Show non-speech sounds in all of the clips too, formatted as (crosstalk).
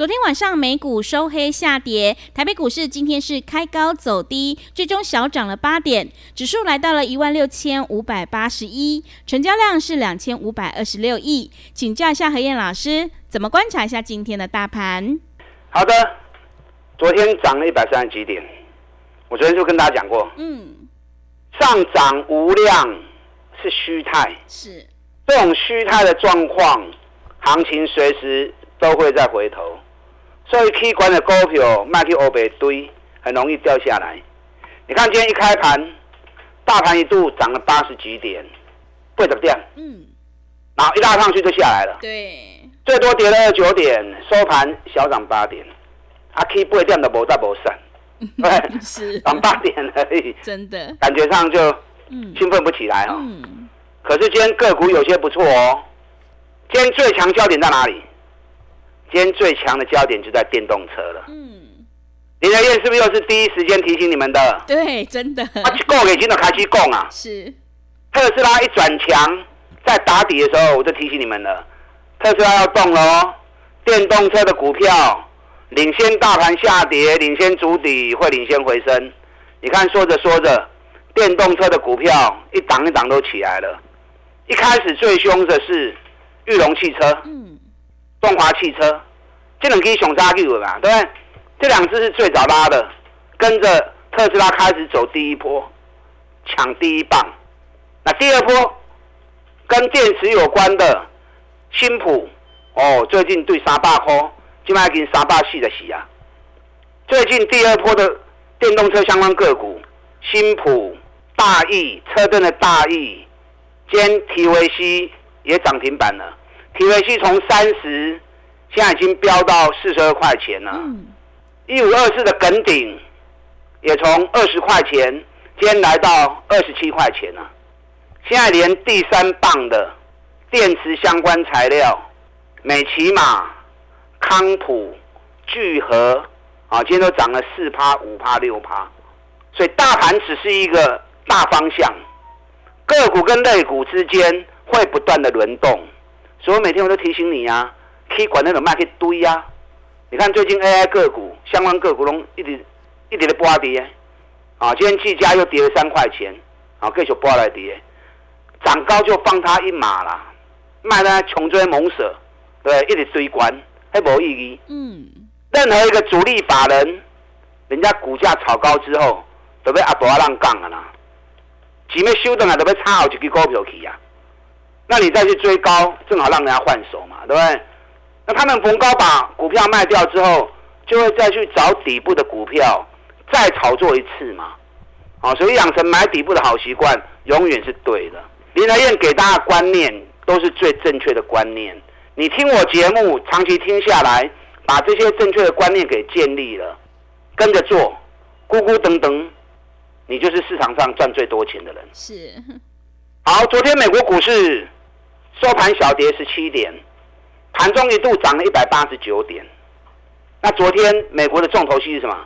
昨天晚上美股收黑下跌，台北股市今天是开高走低，最终小涨了八点，指数来到了一万六千五百八十一，成交量是两千五百二十六亿。请教一下何燕老师，怎么观察一下今天的大盘？好的，昨天涨了一百三十几点，我昨天就跟大家讲过，嗯，上涨无量是虚态，是这种虚态的状况，行情随时都会再回头。所以 K 管的股票卖去欧北堆，很容易掉下来。你看今天一开盘，大盘一度涨了八十几点，不怎么样，嗯，然后一拉上去就下来了，对，最多跌了二九点，收盘小涨八点。啊，K 不会掉的无大无散，(laughs) 对，是 (laughs) 涨八点而已，真的，感觉上就嗯兴奋不起来哦。嗯，可是今天个股有些不错哦。今天最强焦点在哪里？今天最强的焦点就在电动车了。嗯，林德燕是不是又是第一时间提醒你们的？对，真的啊，去供给金的开始供啊！是，特斯拉一转强，在打底的时候我就提醒你们了，特斯拉要动了哦。电动车的股票领先大盘下跌，领先主底，会领先回升。你看，说着说着，电动车的股票一档一档都起来了。一开始最凶的是玉龙汽车、嗯，中华汽车，这两支熊杀 Q 嘛，对不对？这两只是最早拉的，跟着特斯拉开始走第一波，抢第一棒。那第二波跟电池有关的新普哦，最近对三百块，今麦跟三百四的洗啊。最近第二波的电动车相关个股，新普、大益、车灯的大益，今天 TVC 也涨停板了。TVC 从三十现在已经飙到四十二块钱了。一五二四的梗顶也从二十块钱，今天来到二十七块钱了。现在连第三棒的电池相关材料，美骑马、康普、聚合啊，今天都涨了四趴、五趴、六趴。所以大盘只是一个大方向，个股跟类股之间会不断的轮动。所以我每天我都提醒你啊，可以管那种卖去堆呀、你看最近 AI 个股相关个股拢一直一直的波跌，啊，今天技嘉又跌了三块钱，啊，继续波来跌，涨高就放他一马啦，卖呢穷追猛舍，对，一直追关，还无意义。嗯，任何一个主力法人，人家股价炒高之后，都被阿伯让杠啊啦，前面修正啊，都被插好一支股票去啊，那你再去追高，正好让人家换手嘛，对不对？那他们逢高把股票卖掉之后，就会再去找底部的股票，再炒作一次嘛。好，所以养成买底部的好习惯，永远是对的。林来燕给大家观念都是最正确的观念。你听我节目，长期听下来，把这些正确的观念给建立了，跟着做，咕咕噔噔，你就是市场上赚最多钱的人。是，好，昨天美国股市收盘小跌十七点，盘中一度涨了一百八十九点。那昨天美国的重头戏是什么？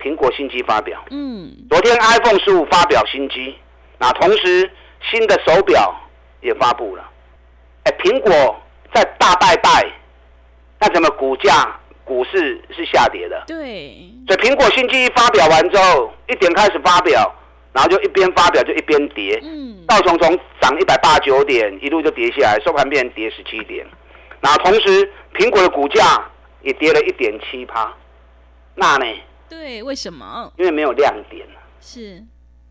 苹果新机发表。嗯，昨天 iPhone 十五发表新机，那同时新的手表也发布了。哎，苹果在大拜拜，那怎么股价股市是下跌的？对，所以苹果新机一发表完之后，一点开始发表，然后就一边发表就一边跌。嗯，道琼从涨一百八十九点一路就跌下来，收盘变跌十七点。然后同时，苹果的股价也跌了一点七趴。那呢？对，为什么？因为没有亮点是，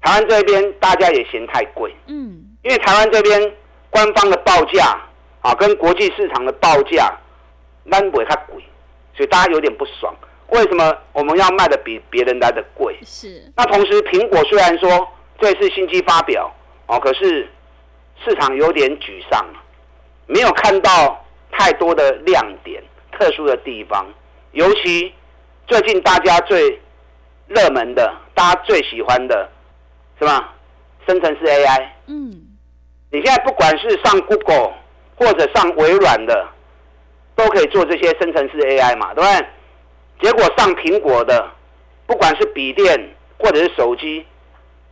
台湾这边大家也嫌太贵，嗯，因为台湾这边官方的报价啊，跟国际市场的报价，咱不会太贵，所以大家有点不爽。为什么我们要卖的比别人来的贵？是。那同时，苹果虽然说这次新机发表哦，可是市场有点沮丧，没有看到太多的亮点、特殊的地方。尤其最近大家最热门的、大家最喜欢的，是吧？生成式 AI。嗯。你现在不管是上 Google 或者上微软的。都可以做这些生成式 AI 嘛，对不对？结果上苹果的，不管是笔电或者是手机，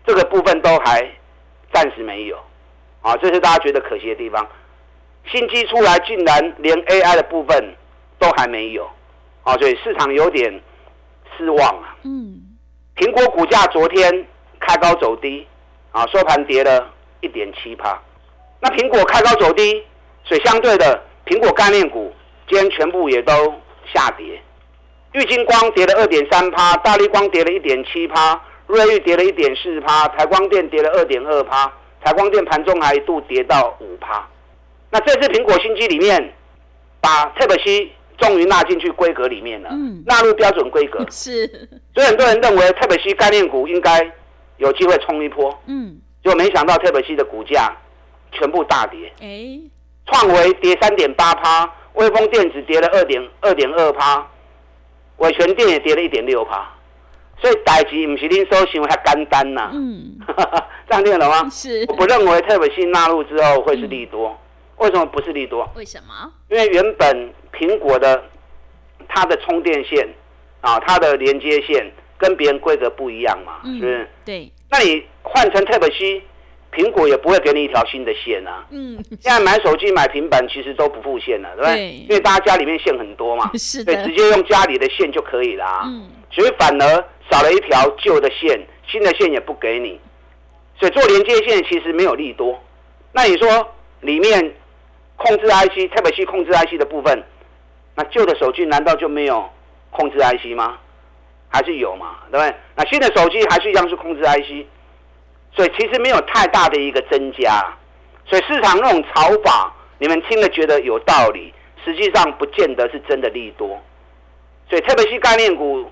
这个部分都还暂时没有，啊，这是大家觉得可惜的地方。新机出来竟然连 AI 的部分都还没有，啊，所以市场有点失望啊。嗯。苹果股价昨天开高走低，啊，收盘跌了一点七趴。那苹果开高走低，所以相对的苹果概念股。今天全部也都下跌，玉金光跌了二点三趴，大力光跌了一点七趴，瑞昱跌了一点四趴，台光电跌了二点二趴，台光电盘中还一度跌到五趴。那这次苹果新机里面，把 Type C 终于纳进去规格里面了，纳入标准规格。(laughs) 是，所以很多人认为 Type C 概念股应该有机会冲一波。嗯，就没想到 Type C 的股价全部大跌。哎，创维跌三点八趴。微风电子跌了二点二点二趴，伟全电也跌了一点六趴，所以代志不是恁所想遐简单呐。嗯，(laughs) 这样听懂吗？是。我不认为特别新纳入之后会是利多，为什么不是利多？为什么？因为原本苹果的它的充电线啊，它的连接线跟别人规格不一样嘛，是不是？对。那你换成特别新。苹果也不会给你一条新的线啊。嗯，现在买手机、买平板其实都不付线了，对不对？因为大家家里面线很多嘛，(laughs) 是的，直接用家里的线就可以啦。嗯，所以反而少了一条旧的线，新的线也不给你，所以做连接线其实没有利多。那你说里面控制 IC、特别是控制 IC 的部分，那旧的手机难道就没有控制 IC 吗？还是有嘛，对不对？那新的手机还是一样是控制 IC。所以其实没有太大的一个增加，所以市场那种炒法，你们听了觉得有道理，实际上不见得是真的利多。所以特别是概念股，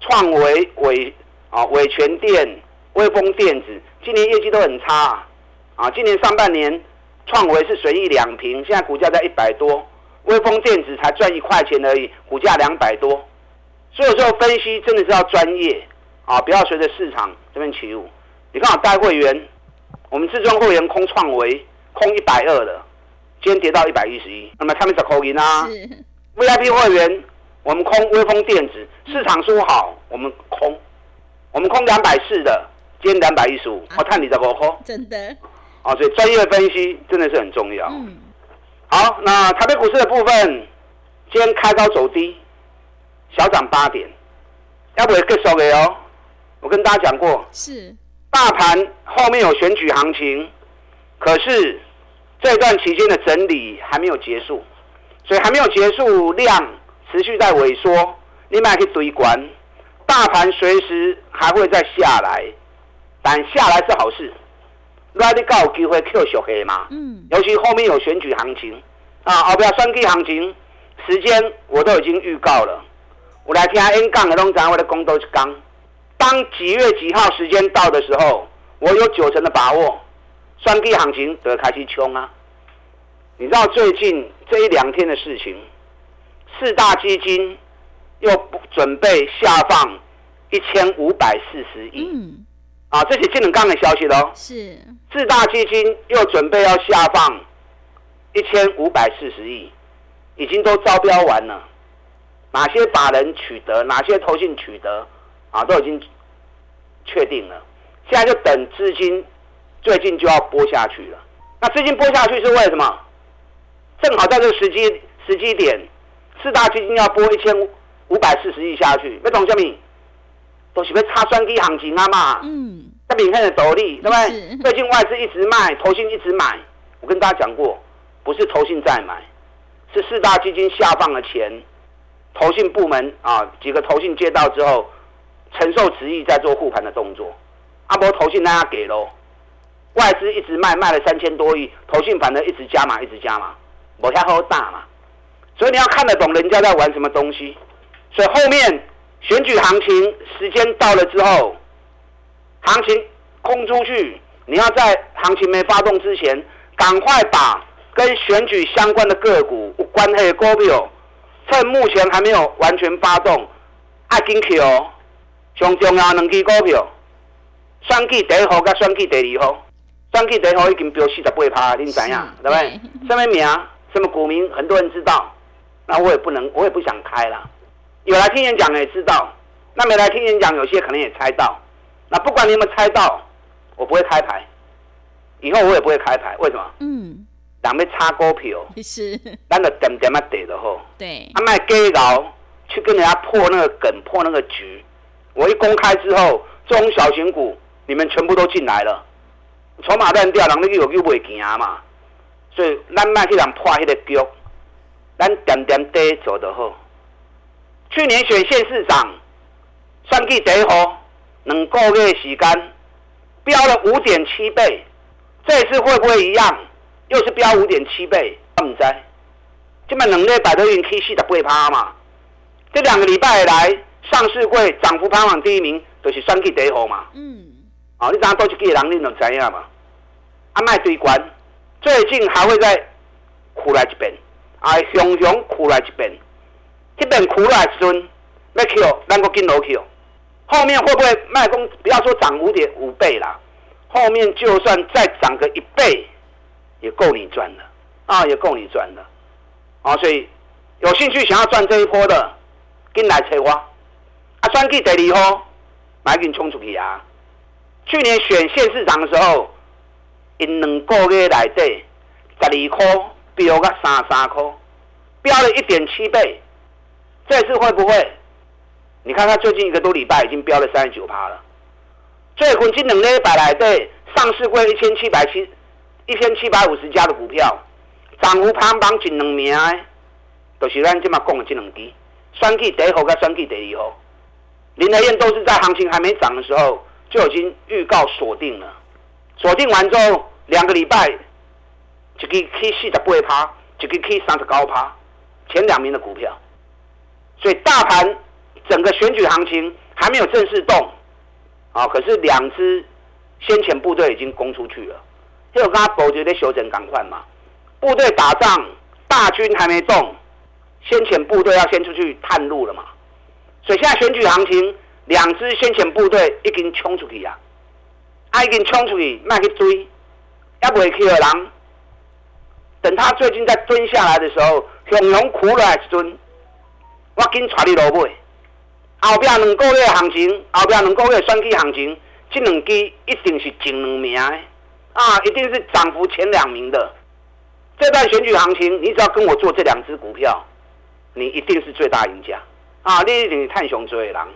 创维、伟啊、伟全电、微风电子，今年业绩都很差啊。今年上半年，创维是随意两平，现在股价在一百多；微风电子才赚一块钱而已，股价两百多。所以说分析真的是要专业啊，不要随着市场这边起舞。你看，带会员，我们自装会员空创维空一百二的，今天跌到一百一十一，那么他们找口音啊。VIP 会员，我们空微风电子，市场说好，我们空，我们空两百四的，今天两百一十五，我看你在不空？真的。啊，所以专业分析真的是很重要。嗯。好，那台北股市的部分，今天开高走低，小涨八点，要不要结束的哦？我跟大家讲过。是。大盘后面有选举行情，可是这段期间的整理还没有结束，所以还没有结束，量持续在萎缩。你买去堆关，大盘随时还会再下来，但下来是好事。那你有机会 Q 小黑嘛？嗯。尤其后面有选举行情啊，后边选举行情时间我都已经预告了。我来听 N 杠的东西，我的工都是刚。当几月几号时间到的时候，我有九成的把握，双低行情得开始冲啊！你知道最近这一两天的事情，四大基金又准备下放一千五百四十亿，嗯，啊，这是金融刚的消息喽。是四大基金又准备要下放一千五百四十亿，已经都招标完了，哪些法人取得，哪些投信取得？啊，都已经确定了，现在就等资金最近就要拨下去了。那资金拨下去是为什么？正好在这个时机时机点，四大基金要拨一千五百四十亿下去，要懂什么？都是要插双低行情啊嘛。嗯。那明天的斗笠，对不对？最近外资一直卖，投信一直买。我跟大家讲过，不是投信在买，是四大基金下放了钱，投信部门啊几个投信接到之后。承受执意在做护盘的动作，阿波投信大家给喽，外资一直卖，卖了三千多亿，投信反而一直加码，一直加码，我下后大嘛，所以你要看得懂人家在玩什么东西，所以后面选举行情时间到了之后，行情空出去，你要在行情没发动之前，赶快把跟选举相关的个股有关系的股票，趁目前还没有完全发动，爱紧去哦。上重要两支股票，选举第一号甲选举第二号，选举第一号已经飙四十八趴，恁知影对不对？什么名？什么股民？很多人知道，那我也不能，我也不想开了。有来听演讲的也知道，那没来听演讲，有些可能也猜到。那不管你有没有猜到，我不会开牌，以后我也不会开牌。为什么？嗯，人要插股票，是，咱就点点啊跌的吼。对，啊，卖假搞去跟人家破那个梗，破那个局。我一公开之后，中小型股你们全部都进来了，筹码乱掉，人你又又袂行嘛。所以咱卖去人破迄个局，咱点点跌走的好。去年选县市长，算计第一号，两个月时间飙了五点七倍，这次会不会一样？又是飙五点七倍？我唔知。这么两礼拜都已经起四十八趴嘛，这两个礼拜来，上市会涨幅排行榜第一名，就是选举第一号嘛。嗯。哦，你知影多一个人，你就知影嘛。啊，卖堆关，最近还会再苦来一遍，啊，熊熊苦来一遍。这边苦来时阵，要 Q，咱个跟楼 Q，后面会不会卖公？不要说涨五点五倍啦，后面就算再涨个一倍，也够你赚的啊，也够你赚的啊。所以有兴趣想要赚这一波的，跟来找我。啊，选举第二号，买紧冲出去啊！去年选县市长的时候，因两个月内底十二块飙到三三块，飙了一点七倍。这次会不会？你看他最近一个多礼拜已经飙了三十九趴了。最近这两礼拜来对上市过一千七百七一千七百五十家的股票，涨幅排行榜前两名的，都是咱今嘛讲的这两支，选举第一号跟选举第二号。林德燕都是在行情还没涨的时候就已经预告锁定了，锁定完之后两个礼拜，一个 K 四十八趴，一个 K 三十高趴，前两名的股票。所以大盘整个选举行情还没有正式动，啊，可是两支先遣部队已经攻出去了。就刚刚保觉得休整赶快嘛，部队打仗，大军还没动，先遣部队要先出去探路。所以现在选举行情，两支先遣部队已经冲出去啊，啊已经冲出去，卖去追，要不会去的人，等他最近再蹲下来的时候，熊熊苦来一尊。我紧带你落尾，后边两个月行情，后边两个月选举行情，这两支一定是前两名的，啊，一定是涨幅前两名的。这段选举行情，你只要跟我做这两支股票，你一定是最大赢家，啊，你一定是探熊追尾狼。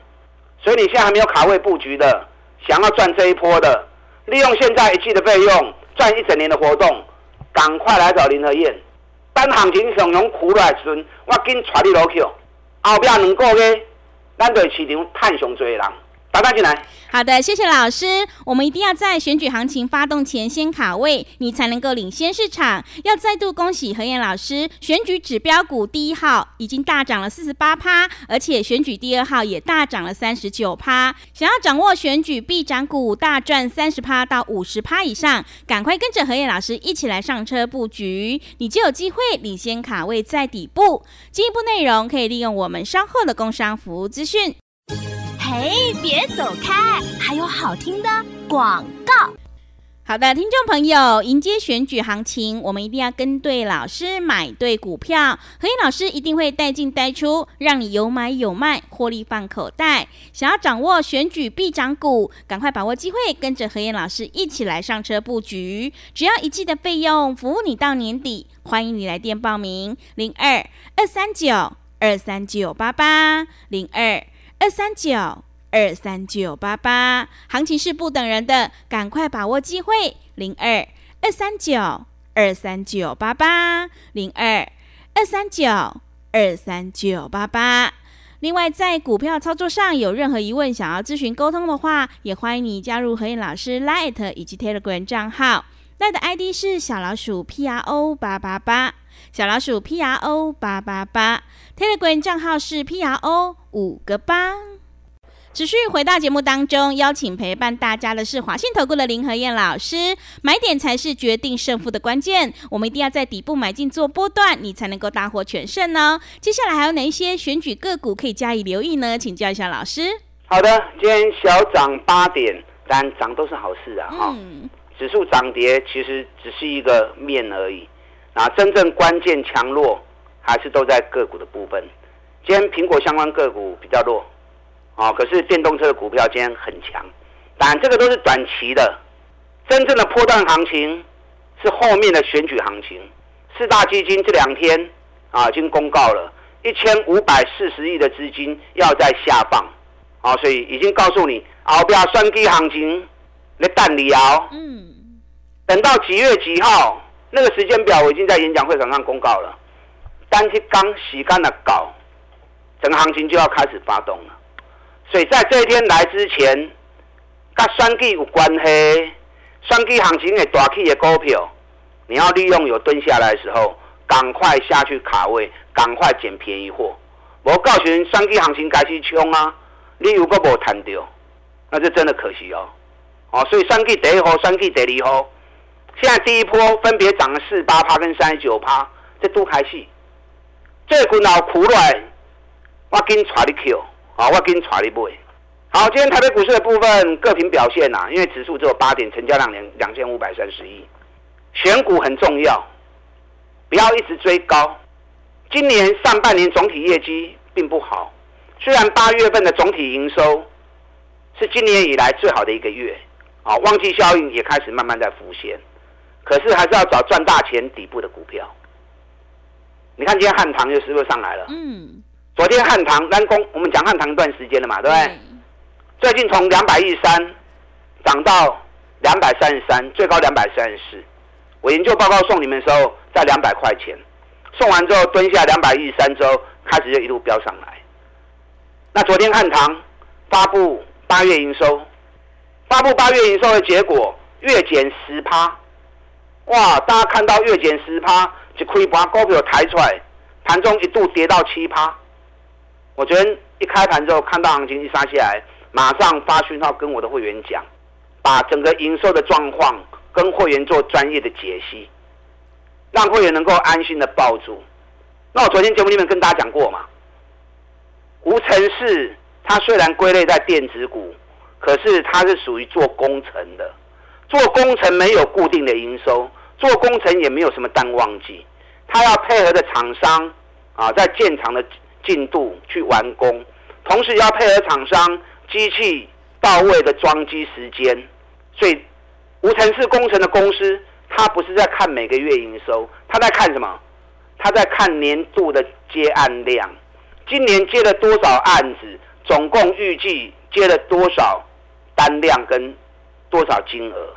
所以你现在还没有卡位布局的，想要赚这一波的，利用现在一季的费用赚一整年的活动，赶快来找林和燕。等行情上用苦来时，我紧带你落去。后边两个月，咱对市场探上最人，大进来。好的，谢谢老师。我们一定要在选举行情发动前先卡位，你才能够领先市场。要再度恭喜何燕老师，选举指标股第一号已经大涨了四十八趴，而且选举第二号也大涨了三十九趴。想要掌握选举必涨股，大赚三十趴到五十趴以上，赶快跟着何燕老师一起来上车布局，你就有机会领先卡位在底部。进一步内容可以利用我们稍后的工商服务资讯。哎，别走开，还有好听的广告。好的，听众朋友，迎接选举行情，我们一定要跟对老师，买对股票。何燕老师一定会带进带出，让你有买有卖，获利放口袋。想要掌握选举必涨股，赶快把握机会，跟着何燕老师一起来上车布局。只要一季的费用，服务你到年底。欢迎你来电报名：零二二三九二三九八八零二二三九。二三九八八，行情是不等人的，赶快把握机会。零二二三九二三九八八，零二二三九二三九八八。另外，在股票操作上有任何疑问，想要咨询沟通的话，也欢迎你加入何燕老师 Light 以及 Telegram 账号。Light 的 ID 是小老鼠 P R O 八八八，小老鼠 P R O 八八八。Telegram 账号是 P R O 五个八。持续回到节目当中，邀请陪伴大家的是华信投顾的林和燕老师。买点才是决定胜负的关键，我们一定要在底部买进做波段，你才能够大获全胜呢。接下来还有哪一些选举个股可以加以留意呢？请教一下老师。好的，今天小涨八点，但涨都是好事啊！哈，指数涨跌其实只是一个面而已，啊，真正关键强弱还是都在个股的部分。今天苹果相关个股比较弱。哦，可是电动车的股票今天很强，当然这个都是短期的，真正的波段行情是后面的选举行情。四大基金这两天啊已经公告了，一千五百四十亿的资金要在下放，啊，所以已经告诉你，后边双低行情你等你熬，嗯，等到几月几号那个时间表，我已经在演讲会场上公告了，单去刚洗干的搞，整个行情就要开始发动了。所以在这一天来之前，跟双季有关系，双季行情的大起的股票，你要利用有蹲下来的时候，赶快下去卡位，赶快捡便宜货。我告诉你，双季行情开始冲啊，你如果无谈到，那就真的可惜哦。哦，所以双季第一号、双季第二号，现在第一波分别涨了四八趴跟三十九趴，这都开戏。这股脑苦来，我紧带你 Q，。好，我给你查一波。好，今天台北股市的部分各品表现呐，因为指数只有八点，成交量两两千五百三十亿。选股很重要，不要一直追高。今年上半年总体业绩并不好，虽然八月份的总体营收是今年以来最好的一个月，啊，旺季效应也开始慢慢在浮现，可是还是要找赚大钱底部的股票。你看今天汉唐又是不是上来了？嗯。昨天汉唐单攻，我们讲汉唐一段时间了嘛，对不对？最近从两百一三涨到两百三十三，最高两百三十四。我研究报告送你们的时候在两百块钱，送完之后蹲下两百一十三之后，开始就一路飙上来。那昨天汉唐发布八月营收，发布八月营收的结果月减十趴，哇！大家看到月减十趴，就可以把股票抬出来，盘中一度跌到七趴。我昨天一开盘之后，看到行情一杀下来，马上发讯号跟我的会员讲，把整个营收的状况跟会员做专业的解析，让会员能够安心的抱住。那我昨天节目里面跟大家讲过嘛，无尘室它虽然归类在电子股，可是它是属于做工程的，做工程没有固定的营收，做工程也没有什么淡旺季，他要配合的厂商啊，在建厂的。进度去完工，同时要配合厂商机器到位的装机时间，所以无尘室工程的公司，他不是在看每个月营收，他在看什么？他在看年度的接案量，今年接了多少案子，总共预计接了多少单量跟多少金额？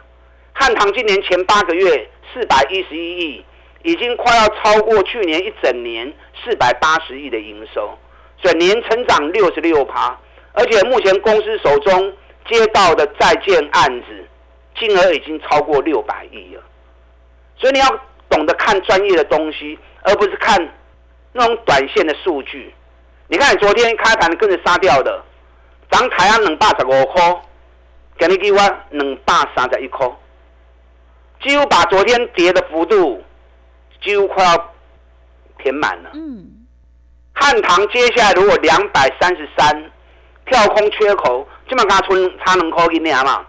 汉唐今年前八个月四百一十一亿。已经快要超过去年一整年四百八十亿的营收，整年成长六十六趴，而且目前公司手中接到的在建案子金额已经超过六百亿了。所以你要懂得看专业的东西，而不是看那种短线的数据。你看昨天开盘跟着杀掉的，涨台安两百十五块，给你给我两百三十一块，几乎把昨天跌的幅度。几乎快要填满了。嗯，汉唐接下来如果两百三十三跳空缺口，基本上它存它能扣一年嘛？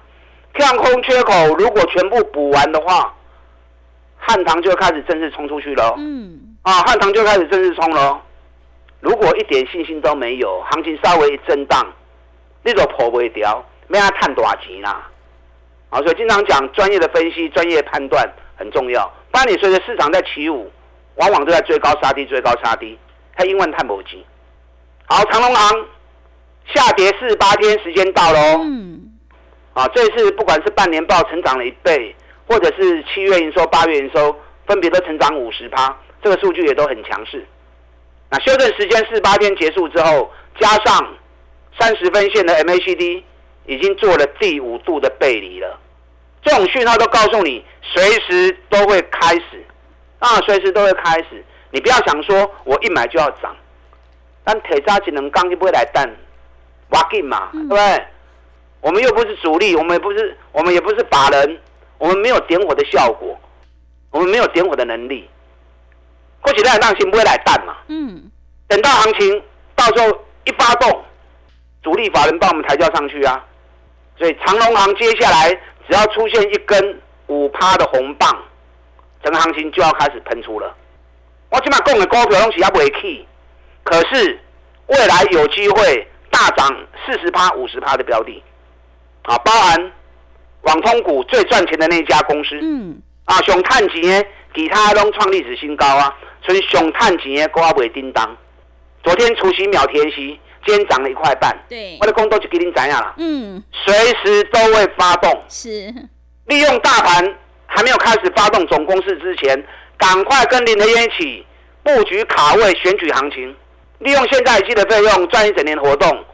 跳空缺口如果全部补完的话，汉唐就开始正式冲出去了。嗯，啊，汉唐就开始正式冲了。如果一点信心都没有，行情稍微一震荡，那种破不掉，没他探多少钱啦。啊，所以经常讲专业的分析、专业判断很重要。那你随着市场在起舞，往往都在追高杀低，追高杀低，它英文太磨叽。好，长隆行下跌四十八天，时间到喽。嗯。啊，这次不管是半年报成长了一倍，或者是七月营收、八月营收分别都成长五十趴，这个数据也都很强势。那修正时间四十八天结束之后，加上三十分线的 MACD 已经做了第五度的背离了。这种讯号都告诉你，随时都会开始，啊，随时都会开始。你不要想说我一买就要涨，但铁渣只能刚就不会来淡，挖进嘛，对不对？我们又不是主力，我们也不是，我们也不是法人，我们没有点火的效果，我们没有点火的能力。过几天行情不会来淡嘛？嗯。等到行情到时候一发动，主力法人帮我们抬轿上去啊。所以长隆行接下来只要出现一根五趴的红棒，整个行情就要开始喷出了。我起码供的股票东西要不会起，可是未来有机会大涨四十趴、五十趴的标的。啊，包含网通股最赚钱的那家公司，嗯，啊，熊探钱其他都创历史新高啊，所以熊探钱股不会叮当。昨天除夕秒天息，今天涨了一块半，对，我的工作就给您怎样了？嗯，随时都会发动，是。利用大盘还没有开始发动总攻势之前，赶快跟林德燕一起布局卡位选举行情，利用现在积的费用赚一整年活动，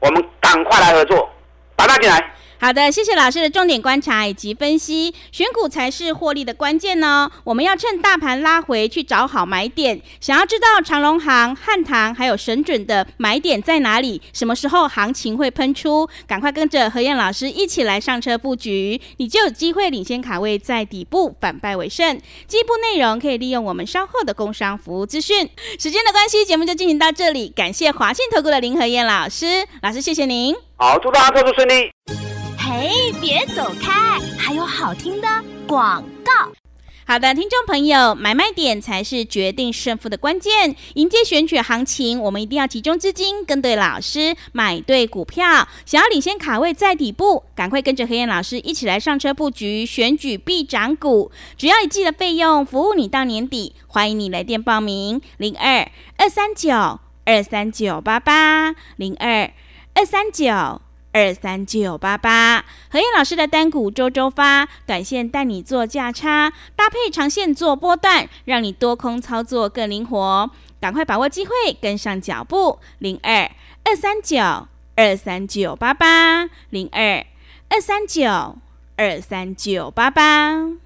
我们赶快来合作，打大进来。好的，谢谢老师的重点观察以及分析，选股才是获利的关键呢。我们要趁大盘拉回去找好买点。想要知道长隆行、汉唐还有神准的买点在哪里，什么时候行情会喷出？赶快跟着何燕老师一起来上车布局，你就有机会领先卡位，在底部反败为胜。进一步内容可以利用我们稍后的工商服务资讯。时间的关系，节目就进行到这里，感谢华信投顾的林何燕老师，老师谢谢您。好，祝大家操作顺利。嘿，别走开！还有好听的广告。好的，听众朋友，买卖点才是决定胜负的关键。迎接选举行情，我们一定要集中资金，跟对老师，买对股票。想要领先卡位在底部，赶快跟着黑燕老师一起来上车布局选举必涨股。只要一季的费用，服务你到年底。欢迎你来电报名：零二二三九二三九八八零二二三九。二三九八八，何燕老师的单股周周发，短线带你做价差，搭配长线做波段，让你多空操作更灵活。赶快把握机会，跟上脚步。零二二三九二三九八八，零二二三九二三九八八。